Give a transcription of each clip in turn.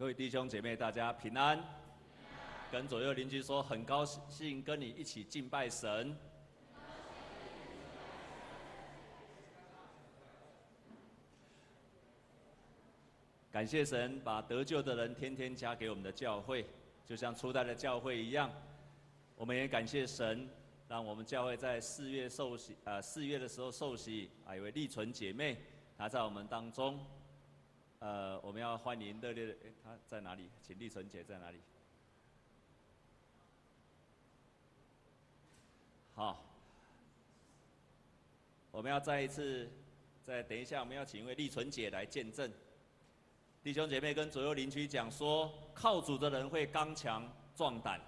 各位弟兄姐妹，大家平安。跟左右邻居说，很高兴跟你一起敬拜神。感谢神把得救的人天天加给我们的教会，就像初代的教会一样。我们也感谢神，让我们教会在四月受洗，呃，四月的时候受洗，啊，一位丽纯姐妹，她在我们当中。呃，我们要欢迎热烈的，哎，他在哪里？请丽纯姐在哪里？好，我们要再一次，再等一下，我们要请一位丽纯姐来见证。弟兄姐妹跟左右邻居讲说，靠主的人会刚强壮胆，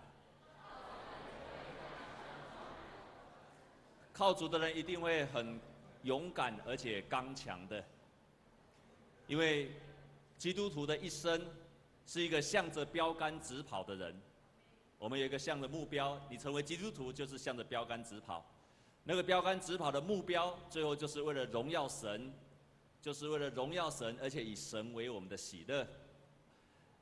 靠主的人一定会很勇敢而且刚强的。因为基督徒的一生是一个向着标杆直跑的人，我们有一个向着目标，你成为基督徒就是向着标杆直跑。那个标杆直跑的目标，最后就是为了荣耀神，就是为了荣耀神，而且以神为我们的喜乐。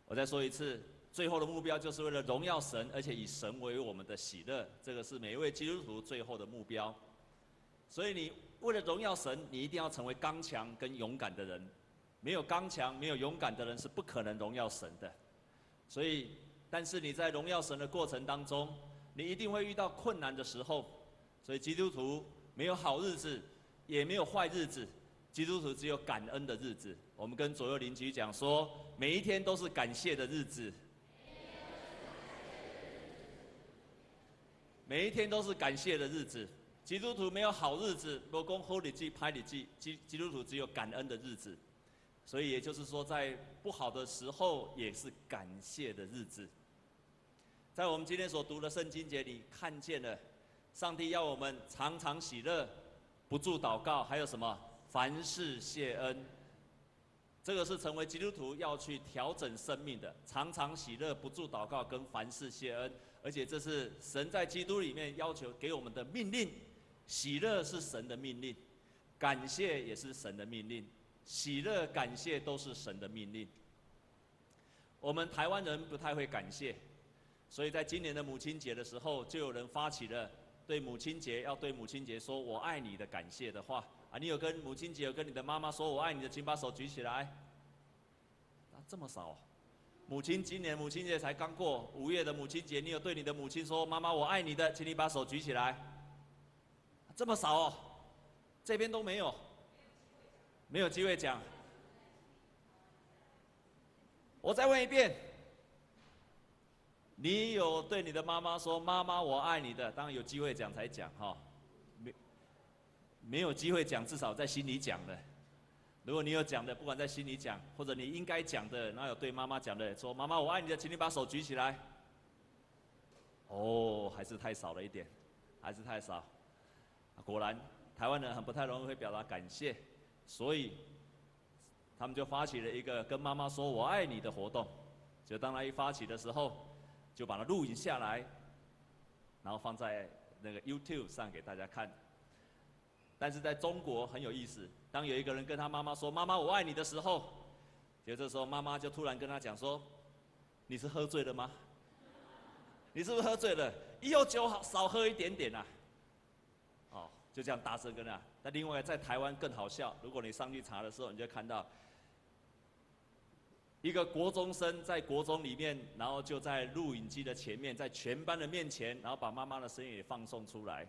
我再说一次，最后的目标就是为了荣耀神，而且以神为我们的喜乐。这个是每一位基督徒最后的目标。所以你为了荣耀神，你一定要成为刚强跟勇敢的人。没有刚强、没有勇敢的人是不可能荣耀神的，所以，但是你在荣耀神的过程当中，你一定会遇到困难的时候，所以基督徒没有好日子，也没有坏日子，基督徒只有感恩的日子。我们跟左右邻居讲说，每一天都是感谢的日子，每一天都是感谢的日子。基督徒没有好日子，罗公好日子、歹日子，基基督徒只有感恩的日子。所以也就是说，在不好的时候也是感谢的日子。在我们今天所读的圣经节里，看见了上帝要我们常常喜乐，不住祷告，还有什么？凡事谢恩。这个是成为基督徒要去调整生命的，常常喜乐，不住祷告，跟凡事谢恩。而且这是神在基督里面要求给我们的命令。喜乐是神的命令，感谢也是神的命令。喜乐、感谢都是神的命令。我们台湾人不太会感谢，所以在今年的母亲节的时候，就有人发起了对母亲节要对母亲节说“我爱你”的感谢的话啊。你有跟母亲节有跟你的妈妈说“我爱你”的，请把手举起来。啊，这么少！母亲今年母亲节才刚过，五月的母亲节，你有对你的母亲说“妈妈，我爱你”的，请你把手举起来。这么少哦，这边都没有。没有机会讲，我再问一遍，你有对你的妈妈说“妈妈，我爱你”的？当然有机会讲才讲哈，没没有机会讲，至少在心里讲的。如果你有讲的，不管在心里讲，或者你应该讲的，然后有对妈妈讲的，说“妈妈，我爱你”的，请你把手举起来。哦，还是太少了一点，还是太少。果然，台湾人很不太容易会表达感谢。所以，他们就发起了一个跟妈妈说“我爱你”的活动。就当他一发起的时候，就把它录影下来，然后放在那个 YouTube 上给大家看。但是在中国很有意思，当有一个人跟他妈妈说“妈妈，我爱你”的时候，就这时候妈妈就突然跟他讲说：“你是喝醉了吗？你是不是喝醉了？以后酒好少喝一点点啊。”就这样大声跟他。那另外在台湾更好笑，如果你上去查的时候，你就看到一个国中生在国中里面，然后就在录影机的前面，在全班的面前，然后把妈妈的声音也放送出来。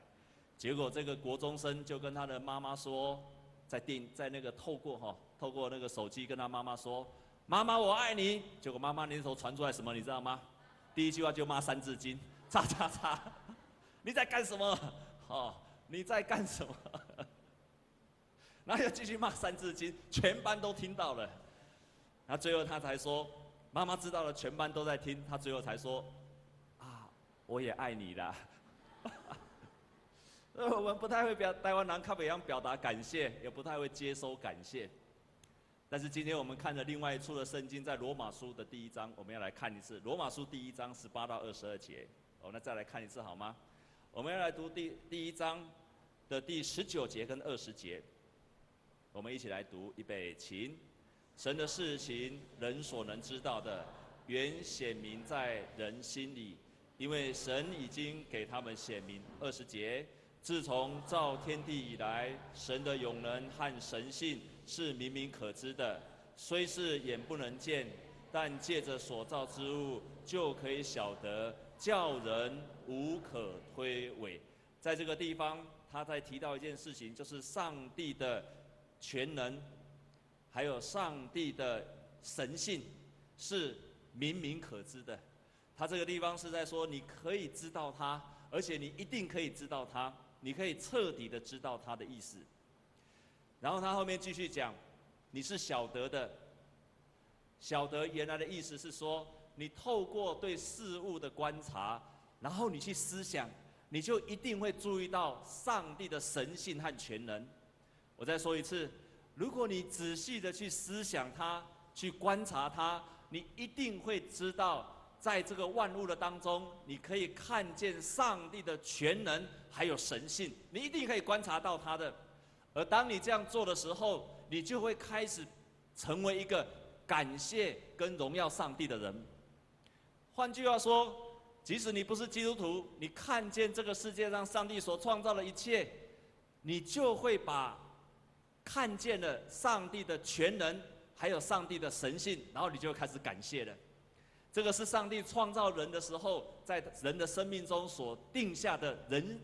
结果这个国中生就跟他的妈妈说，在电在那个透过哈透过那个手机跟他妈妈说：“妈妈我爱你。”结果妈妈那时候传出来什么你知道吗？第一句话就骂三字经，叉叉叉，你在干什么？哦，你在干什么？然后又继续骂《三字经》，全班都听到了。然后最后他才说：“妈妈知道了，全班都在听。”他最后才说：“啊，我也爱你啦。”我们不太会表台湾人靠北洋表达感谢，也不太会接收感谢。但是今天我们看着另外一处的圣经，在罗马书的第一章，我们要来看一次。罗马书第一章十八到二十二节，我们再来看一次好吗？我们要来读第第一章的第十九节跟二十节。我们一起来读，预备，请。神的事情，人所能知道的，原显明在人心里，因为神已经给他们显明。二十节，自从造天地以来，神的永能和神性是明明可知的，虽是眼不能见，但借着所造之物就可以晓得，叫人无可推诿。在这个地方，他在提到一件事情，就是上帝的全能。还有上帝的神性是明明可知的，他这个地方是在说，你可以知道他，而且你一定可以知道他，你可以彻底的知道他的意思。然后他后面继续讲，你是晓得的，晓得原来的意思是说，你透过对事物的观察，然后你去思想，你就一定会注意到上帝的神性和全能。我再说一次。如果你仔细的去思想它，去观察它，你一定会知道，在这个万物的当中，你可以看见上帝的全能还有神性，你一定可以观察到它的。而当你这样做的时候，你就会开始成为一个感谢跟荣耀上帝的人。换句话说，即使你不是基督徒，你看见这个世界上上帝所创造的一切，你就会把。看见了上帝的全能，还有上帝的神性，然后你就开始感谢了。这个是上帝创造人的时候，在人的生命中所定下的人，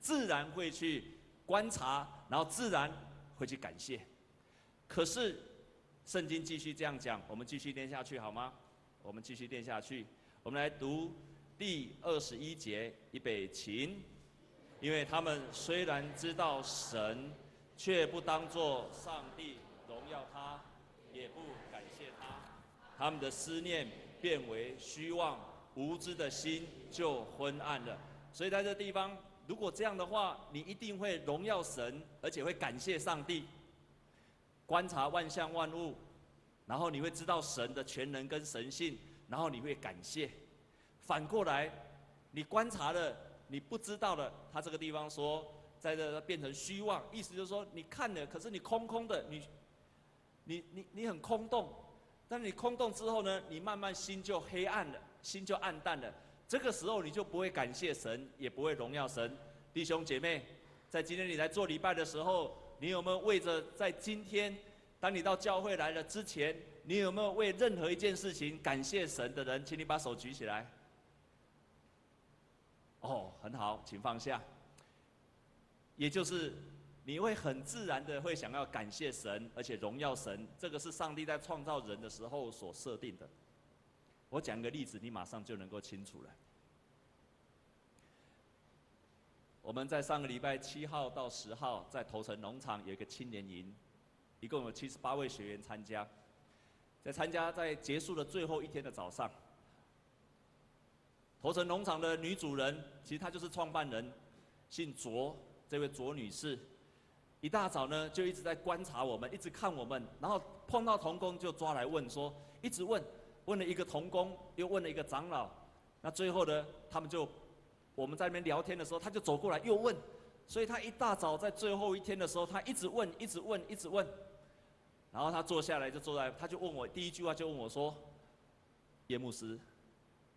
自然会去观察，然后自然会去感谢。可是圣经继续这样讲，我们继续念下去好吗？我们继续念下去，我们来读第二十一节，预备起，因为他们虽然知道神。却不当作上帝荣耀他，也不感谢他，他们的思念变为虚妄，无知的心就昏暗了。所以在这地方，如果这样的话，你一定会荣耀神，而且会感谢上帝。观察万象万物，然后你会知道神的全能跟神性，然后你会感谢。反过来，你观察了，你不知道的，他这个地方说。在这变成虚妄，意思就是说，你看了，可是你空空的，你，你你你很空洞，但你空洞之后呢，你慢慢心就黑暗了，心就暗淡了。这个时候你就不会感谢神，也不会荣耀神。弟兄姐妹，在今天你来做礼拜的时候，你有没有为着在今天，当你到教会来了之前，你有没有为任何一件事情感谢神的人？请你把手举起来。哦，很好，请放下。也就是你会很自然的会想要感谢神，而且荣耀神，这个是上帝在创造人的时候所设定的。我讲个例子，你马上就能够清楚了。我们在上个礼拜七号到十号在头城农场有一个青年营，一共有七十八位学员参加。在参加在结束的最后一天的早上，头城农场的女主人，其实她就是创办人，姓卓。这位卓女士，一大早呢就一直在观察我们，一直看我们，然后碰到童工就抓来问说，一直问，问了一个童工，又问了一个长老，那最后呢，他们就我们在那边聊天的时候，他就走过来又问，所以他一大早在最后一天的时候，他一直问，一直问，一直问，然后他坐下来就坐在，他就问我第一句话就问我说，叶牧师，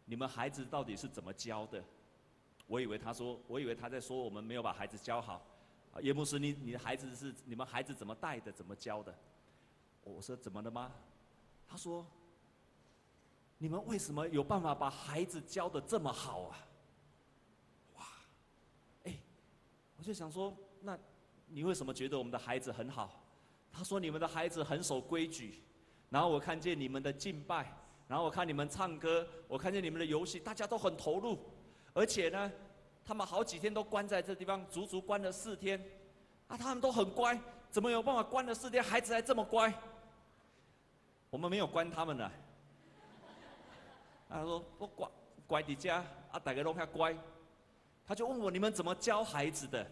你们孩子到底是怎么教的？我以为他说，我以为他在说我们没有把孩子教好。啊，叶牧师，你你的孩子是你们孩子怎么带的，怎么教的？我说怎么了吗？他说，你们为什么有办法把孩子教得这么好啊？哇，哎，我就想说，那你为什么觉得我们的孩子很好？他说你们的孩子很守规矩，然后我看见你们的敬拜，然后我看你们唱歌，我看见你们的游戏，大家都很投入。而且呢，他们好几天都关在这地方，足足关了四天，啊，他们都很乖，怎么有办法关了四天，孩子还这么乖？我们没有关他们呢。他说我乖乖的家，啊，大家都很乖。他就问我，你们怎么教孩子的？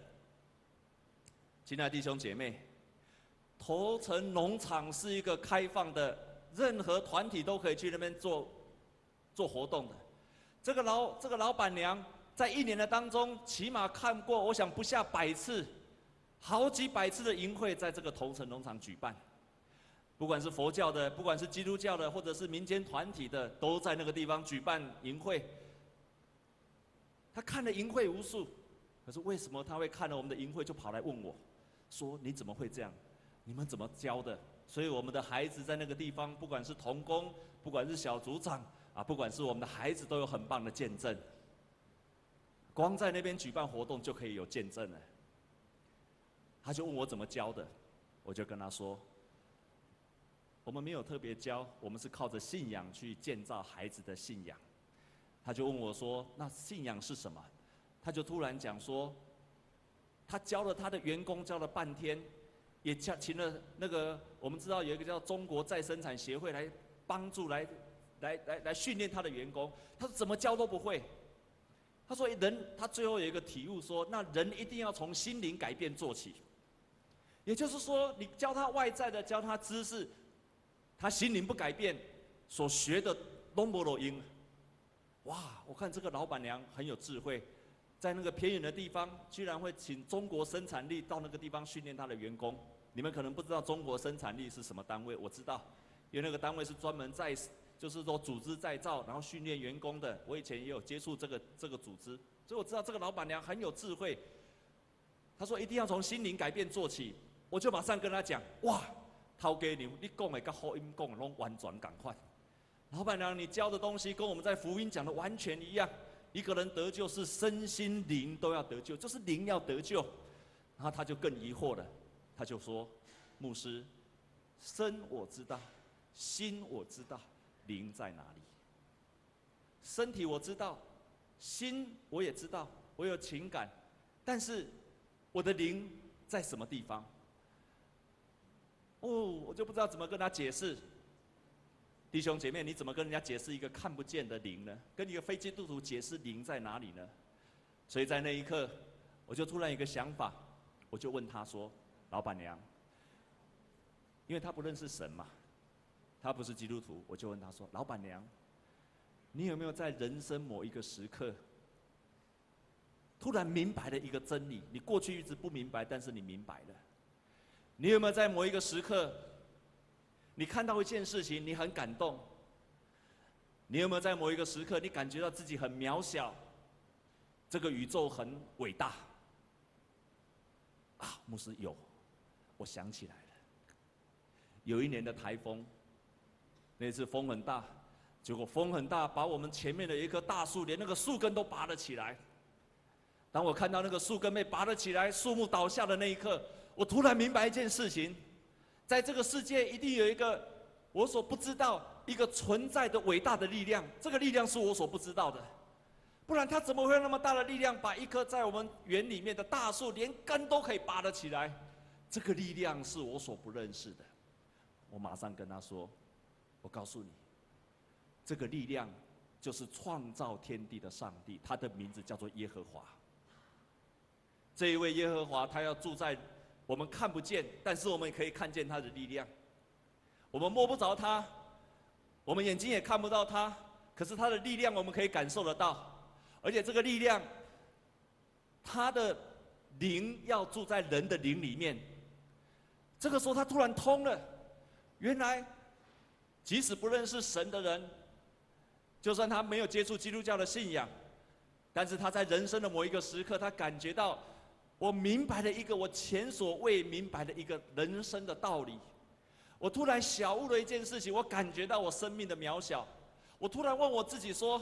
亲爱的弟兄姐妹，头城农场是一个开放的，任何团体都可以去那边做做活动的。这个老这个老板娘在一年的当中，起码看过我想不下百次，好几百次的淫会在这个同城农场举办。不管是佛教的，不管是基督教的，或者是民间团体的，都在那个地方举办淫会。他看了淫会无数，可是为什么他会看了我们的淫会就跑来问我，说你怎么会这样？你们怎么教的？所以我们的孩子在那个地方，不管是童工，不管是小组长啊，不管是我们的孩子，都有很棒的见证。光在那边举办活动就可以有见证了。他就问我怎么教的，我就跟他说。我们没有特别教，我们是靠着信仰去建造孩子的信仰。他就问我说：“那信仰是什么？”他就突然讲说：“他教了他的员工，教了半天，也叫请了那个我们知道有一个叫中国再生产协会来帮助来来来来训练他的员工。他说怎么教都不会。他说人他最后有一个体悟说：那人一定要从心灵改变做起。也就是说，你教他外在的，教他知识。”他心灵不改变，所学的拢无路用。哇！我看这个老板娘很有智慧，在那个偏远的地方，居然会请中国生产力到那个地方训练他的员工。你们可能不知道中国生产力是什么单位，我知道，因为那个单位是专门在，就是说组织再造，然后训练员工的。我以前也有接触这个这个组织，所以我知道这个老板娘很有智慧。她说一定要从心灵改变做起，我就马上跟她讲，哇！头家娘，你讲的跟福音讲的拢完全赶快。老板娘，你教的东西跟我们在福音讲的完全一样。一个人得救是身心灵都要得救，就是灵要得救。然后他就更疑惑了，他就说：“牧师，身我知道，心我知道，灵在哪里？身体我知道，心我也知道，我有情感，但是我的灵在什么地方？”哦，我就不知道怎么跟他解释。弟兄姐妹，你怎么跟人家解释一个看不见的灵呢？跟一个非基督徒解释灵在哪里呢？所以在那一刻，我就突然有一个想法，我就问他说：“老板娘，因为他不认识神嘛，他不是基督徒，我就问他说：‘老板娘，你有没有在人生某一个时刻，突然明白了一个真理？你过去一直不明白，但是你明白了。’”你有没有在某一个时刻，你看到一件事情，你很感动？你有没有在某一个时刻，你感觉到自己很渺小？这个宇宙很伟大。啊，牧师有，我想起来了。有一年的台风，那次风很大，结果风很大，把我们前面的一棵大树，连那个树根都拔了起来。当我看到那个树根被拔了起来，树木倒下的那一刻。我突然明白一件事情，在这个世界一定有一个我所不知道、一个存在的伟大的力量。这个力量是我所不知道的，不然它怎么会有那么大的力量，把一棵在我们园里面的大树连根都可以拔得起来？这个力量是我所不认识的。我马上跟他说：“我告诉你，这个力量就是创造天地的上帝，他的名字叫做耶和华。这一位耶和华，他要住在。”我们看不见，但是我们也可以看见他的力量。我们摸不着他，我们眼睛也看不到他，可是他的力量我们可以感受得到。而且这个力量，他的灵要住在人的灵里面。这个时候他突然通了，原来即使不认识神的人，就算他没有接触基督教的信仰，但是他在人生的某一个时刻，他感觉到。我明白了一个我前所未明白的一个人生的道理，我突然小悟了一件事情，我感觉到我生命的渺小，我突然问我自己说：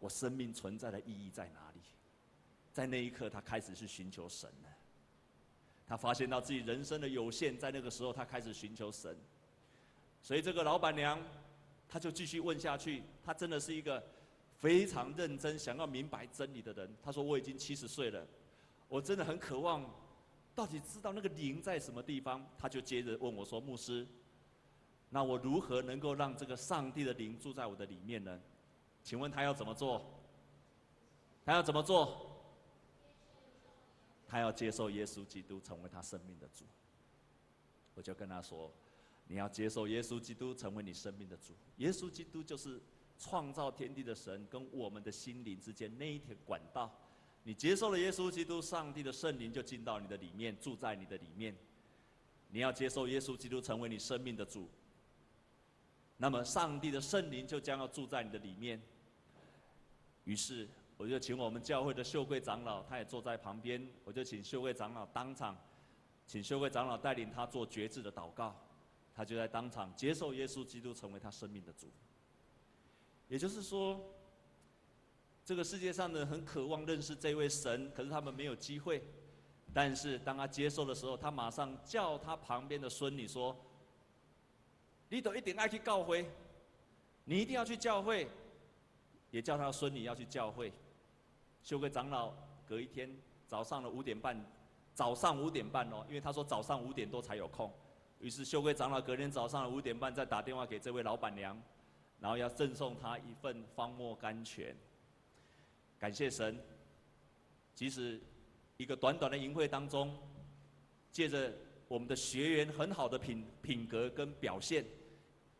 我生命存在的意义在哪里？在那一刻，他开始去寻求神了。他发现到自己人生的有限，在那个时候，他开始寻求神。所以这个老板娘，她就继续问下去，她真的是一个。非常认真，想要明白真理的人，他说：“我已经七十岁了，我真的很渴望，到底知道那个灵在什么地方。”他就接着问我说：“牧师，那我如何能够让这个上帝的灵住在我的里面呢？请问他要怎么做？他要怎么做？他要接受耶稣基督成为他生命的主。”我就跟他说：“你要接受耶稣基督成为你生命的主，耶稣基督就是。”创造天地的神跟我们的心灵之间那一条管道，你接受了耶稣基督，上帝的圣灵就进到你的里面，住在你的里面。你要接受耶稣基督成为你生命的主，那么上帝的圣灵就将要住在你的里面。于是，我就请我们教会的秀贵长老，他也坐在旁边，我就请秀贵长老当场，请秀贵长老带领他做决志的祷告，他就在当场接受耶稣基督成为他生命的主。也就是说，这个世界上的人很渴望认识这位神，可是他们没有机会。但是当他接受的时候，他马上叫他旁边的孙女说：“你都一定爱去教会，你一定要去教会。”也叫他孙女要去教会。修会长老隔一天早上的五点半，早上五点半哦，因为他说早上五点多才有空。于是修会长老隔天早上的五点半再打电话给这位老板娘，然后要赠送他一份方莫甘泉。感谢神，即使。一个短短的营会当中，借着我们的学员很好的品品格跟表现，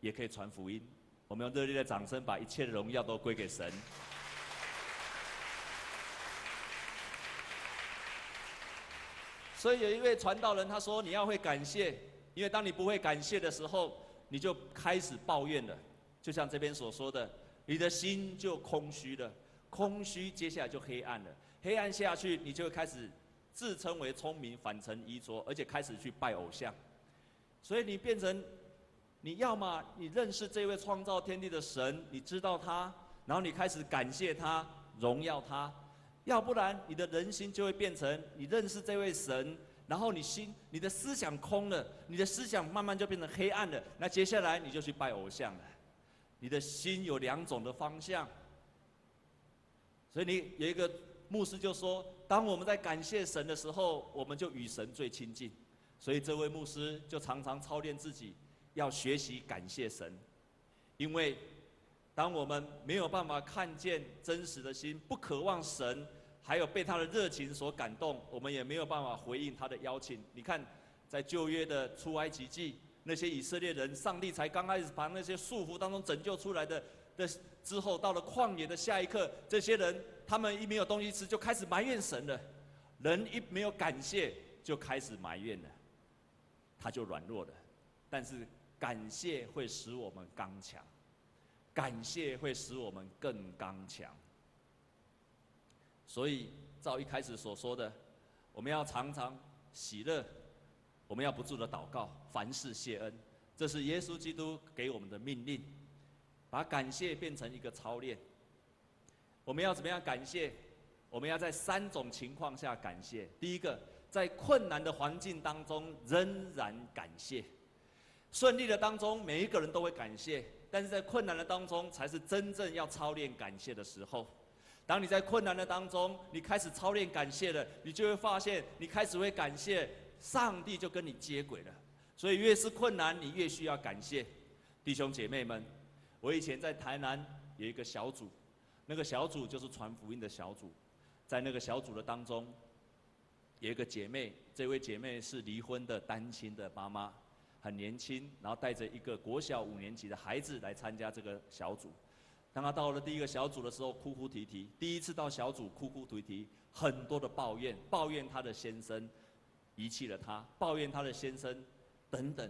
也可以传福音。我们用热烈的掌声，把一切的荣耀都归给神。所以有一位传道人他说：“你要会感谢，因为当你不会感谢的时候，你就开始抱怨了。就像这边所说的，你的心就空虚了，空虚接下来就黑暗了。”黑暗下去，你就开始自称为聪明，反成愚拙，而且开始去拜偶像。所以你变成，你要么你认识这位创造天地的神，你知道他，然后你开始感谢他、荣耀他；要不然你的人心就会变成，你认识这位神，然后你心、你的思想空了，你的思想慢慢就变成黑暗了。那接下来你就去拜偶像了。你的心有两种的方向，所以你有一个。牧师就说：“当我们在感谢神的时候，我们就与神最亲近。所以这位牧师就常常操练自己，要学习感谢神。因为当我们没有办法看见真实的心，不渴望神，还有被他的热情所感动，我们也没有办法回应他的邀请。你看，在旧约的出埃及记，那些以色列人，上帝才刚开始把那些束缚当中拯救出来的的之后，到了旷野的下一刻，这些人。”他们一没有东西吃，就开始埋怨神了。人一没有感谢，就开始埋怨了，他就软弱了。但是感谢会使我们刚强，感谢会使我们更刚强。所以照一开始所说的，我们要常常喜乐，我们要不住的祷告，凡事谢恩，这是耶稣基督给我们的命令，把感谢变成一个操练。我们要怎么样感谢？我们要在三种情况下感谢。第一个，在困难的环境当中仍然感谢；顺利的当中，每一个人都会感谢，但是在困难的当中，才是真正要操练感谢的时候。当你在困难的当中，你开始操练感谢了，你就会发现，你开始会感谢，上帝就跟你接轨了。所以越是困难，你越需要感谢。弟兄姐妹们，我以前在台南有一个小组。那个小组就是传福音的小组，在那个小组的当中，有一个姐妹，这位姐妹是离婚的单亲的妈妈，很年轻，然后带着一个国小五年级的孩子来参加这个小组。当他到了第一个小组的时候，哭哭啼啼。第一次到小组，哭哭啼啼，很多的抱怨，抱怨他的先生遗弃了他，抱怨他的先生等等，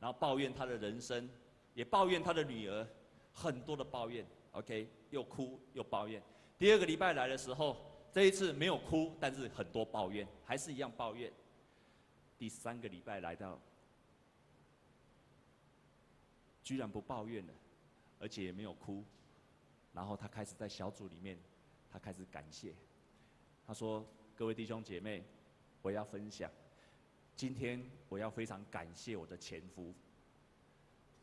然后抱怨他的人生，也抱怨他的女儿，很多的抱怨。OK。又哭又抱怨，第二个礼拜来的时候，这一次没有哭，但是很多抱怨，还是一样抱怨。第三个礼拜来到，居然不抱怨了，而且也没有哭，然后他开始在小组里面，他开始感谢，他说：“各位弟兄姐妹，我要分享，今天我要非常感谢我的前夫。”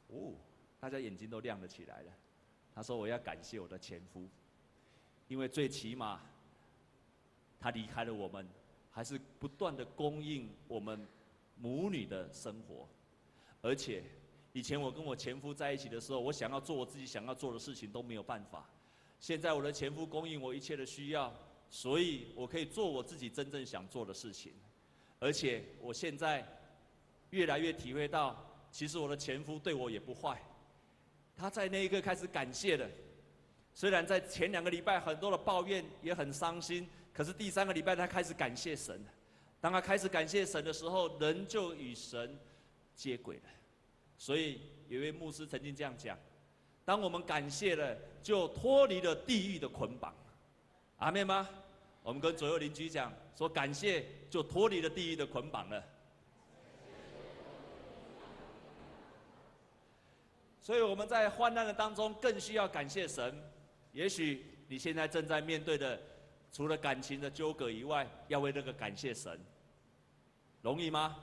哦，大家眼睛都亮了起来了。他说：“我要感谢我的前夫，因为最起码，他离开了我们，还是不断的供应我们母女的生活。而且，以前我跟我前夫在一起的时候，我想要做我自己想要做的事情都没有办法。现在我的前夫供应我一切的需要，所以我可以做我自己真正想做的事情。而且，我现在越来越体会到，其实我的前夫对我也不坏。”他在那一刻开始感谢了，虽然在前两个礼拜很多的抱怨也很伤心，可是第三个礼拜他开始感谢神。当他开始感谢神的时候，人就与神接轨了。所以有一位牧师曾经这样讲：当我们感谢了，就脱离了地狱的捆绑。阿妹吗？我们跟左右邻居讲说，感谢就脱离了地狱的捆绑了。所以我们在患难的当中更需要感谢神。也许你现在正在面对的，除了感情的纠葛以外，要为这个感谢神，容易吗？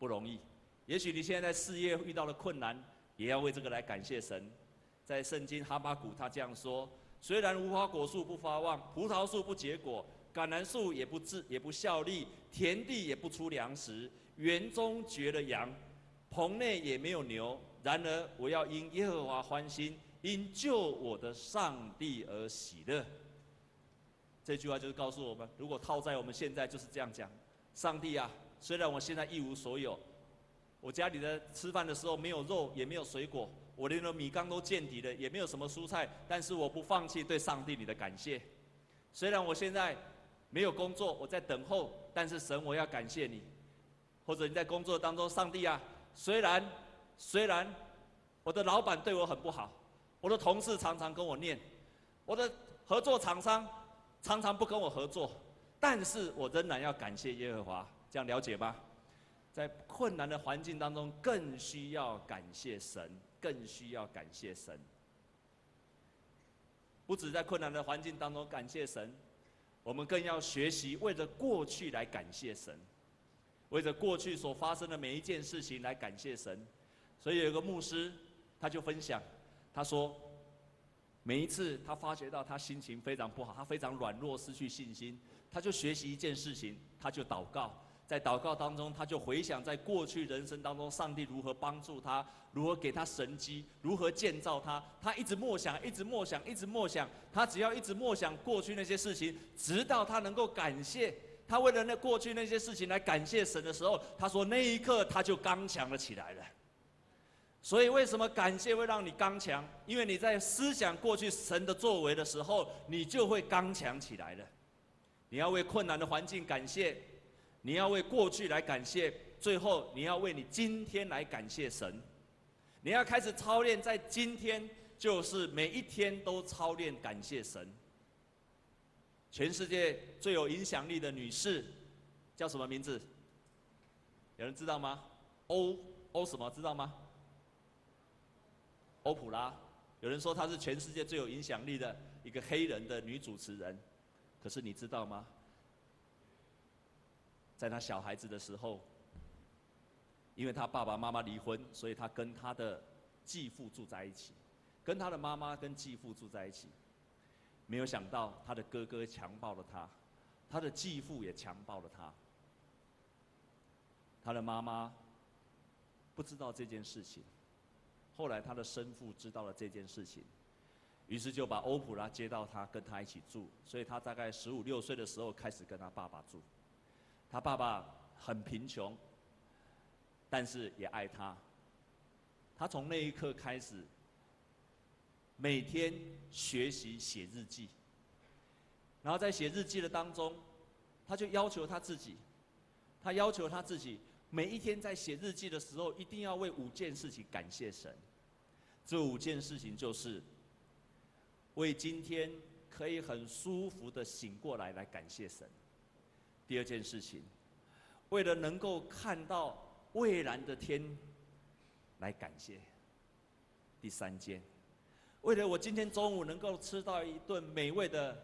不容易。也许你现在事业遇到了困难，也要为这个来感谢神。在圣经哈巴谷他这样说：虽然无花果树不发旺，葡萄树不结果，橄榄树也不治也不效力，田地也不出粮食，园中绝了羊，棚内也没有牛。然而，我要因耶和华欢心，因救我的上帝而喜乐。这句话就是告诉我们，如果套在我们现在就是这样讲：上帝啊，虽然我现在一无所有，我家里的吃饭的时候没有肉，也没有水果，我连个米缸都见底了，也没有什么蔬菜，但是我不放弃对上帝你的感谢。虽然我现在没有工作，我在等候，但是神，我要感谢你。或者你在工作当中，上帝啊，虽然。虽然我的老板对我很不好，我的同事常常跟我念，我的合作厂商常常不跟我合作，但是我仍然要感谢耶和华，这样了解吗？在困难的环境当中，更需要感谢神，更需要感谢神。不止在困难的环境当中感谢神，我们更要学习为着过去来感谢神，为着过去所发生的每一件事情来感谢神。所以有一个牧师，他就分享，他说，每一次他发觉到他心情非常不好，他非常软弱，失去信心，他就学习一件事情，他就祷告，在祷告当中，他就回想在过去人生当中，上帝如何帮助他，如何给他神迹，如何建造他，他一直默想，一直默想，一直默想，他只要一直默想过去那些事情，直到他能够感谢，他为了那过去那些事情来感谢神的时候，他说那一刻他就刚强了起来了。所以，为什么感谢会让你刚强？因为你在思想过去神的作为的时候，你就会刚强起来了。你要为困难的环境感谢，你要为过去来感谢，最后你要为你今天来感谢神。你要开始操练，在今天就是每一天都操练感谢神。全世界最有影响力的女士叫什么名字？有人知道吗？欧欧什么？知道吗？欧普拉，有人说她是全世界最有影响力的一个黑人的女主持人，可是你知道吗？在他小孩子的时候，因为他爸爸妈妈离婚，所以他跟他的继父住在一起，跟他的妈妈跟继父住在一起，没有想到他的哥哥强暴了他，他的继父也强暴了他。他的妈妈不知道这件事情。后来他的生父知道了这件事情，于是就把欧普拉接到他跟他一起住，所以他大概十五六岁的时候开始跟他爸爸住。他爸爸很贫穷，但是也爱他。他从那一刻开始，每天学习写日记，然后在写日记的当中，他就要求他自己，他要求他自己每一天在写日记的时候，一定要为五件事情感谢神。这五件事情就是为今天可以很舒服的醒过来来感谢神。第二件事情，为了能够看到蔚蓝的天来感谢。第三件，为了我今天中午能够吃到一顿美味的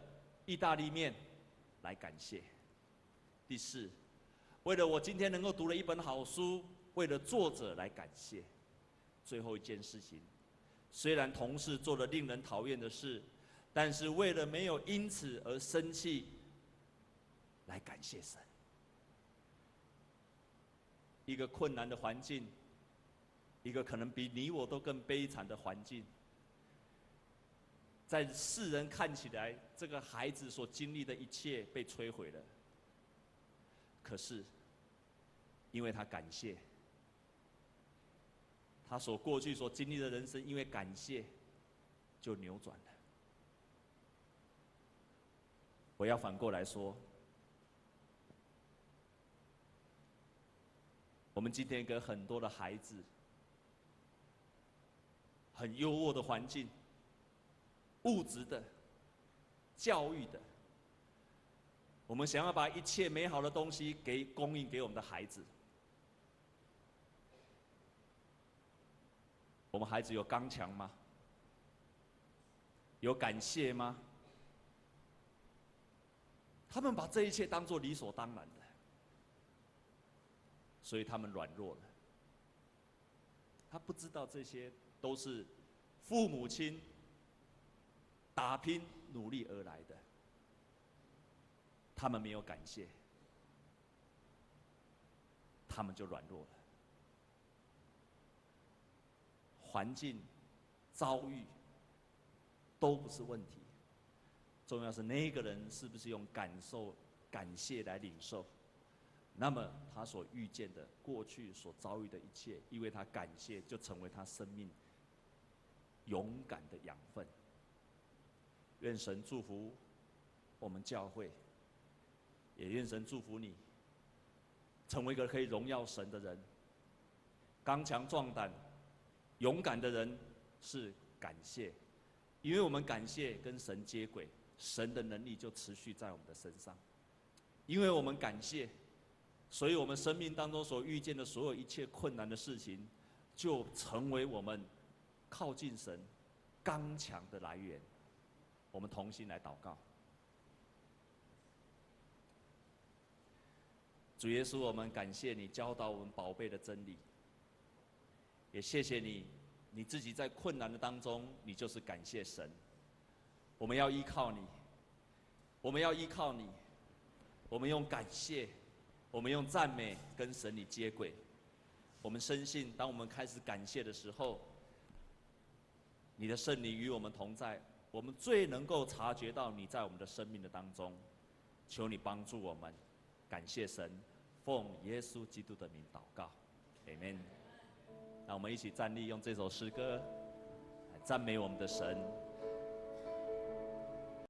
意大利面来感谢。第四，为了我今天能够读了一本好书，为了作者来感谢。最后一件事情。虽然同事做了令人讨厌的事，但是为了没有因此而生气，来感谢神。一个困难的环境，一个可能比你我都更悲惨的环境，在世人看起来，这个孩子所经历的一切被摧毁了。可是，因为他感谢。他所过去所经历的人生，因为感谢，就扭转了。我要反过来说，我们今天跟很多的孩子，很优渥的环境，物质的、教育的，我们想要把一切美好的东西给供应给我们的孩子。我们孩子有刚强吗？有感谢吗？他们把这一切当做理所当然的，所以他们软弱了。他不知道这些都是父母亲打拼努力而来的，他们没有感谢，他们就软弱了。环境、遭遇都不是问题，重要是那个人是不是用感受、感谢来领受。那么他所遇见的过去所遭遇的一切，因为他感谢，就成为他生命勇敢的养分。愿神祝福我们教会，也愿神祝福你，成为一个可以荣耀神的人，刚强壮胆。勇敢的人是感谢，因为我们感谢跟神接轨，神的能力就持续在我们的身上。因为我们感谢，所以我们生命当中所遇见的所有一切困难的事情，就成为我们靠近神刚强的来源。我们同心来祷告，主耶稣，我们感谢你教导我们宝贝的真理。也谢谢你，你自己在困难的当中，你就是感谢神。我们要依靠你，我们要依靠你，我们用感谢，我们用赞美跟神你接轨。我们深信，当我们开始感谢的时候，你的圣灵与我们同在，我们最能够察觉到你在我们的生命的当中。求你帮助我们，感谢神，奉耶稣基督的名祷告，Amen。让我们一起站立，用这首诗歌来赞美我们的神。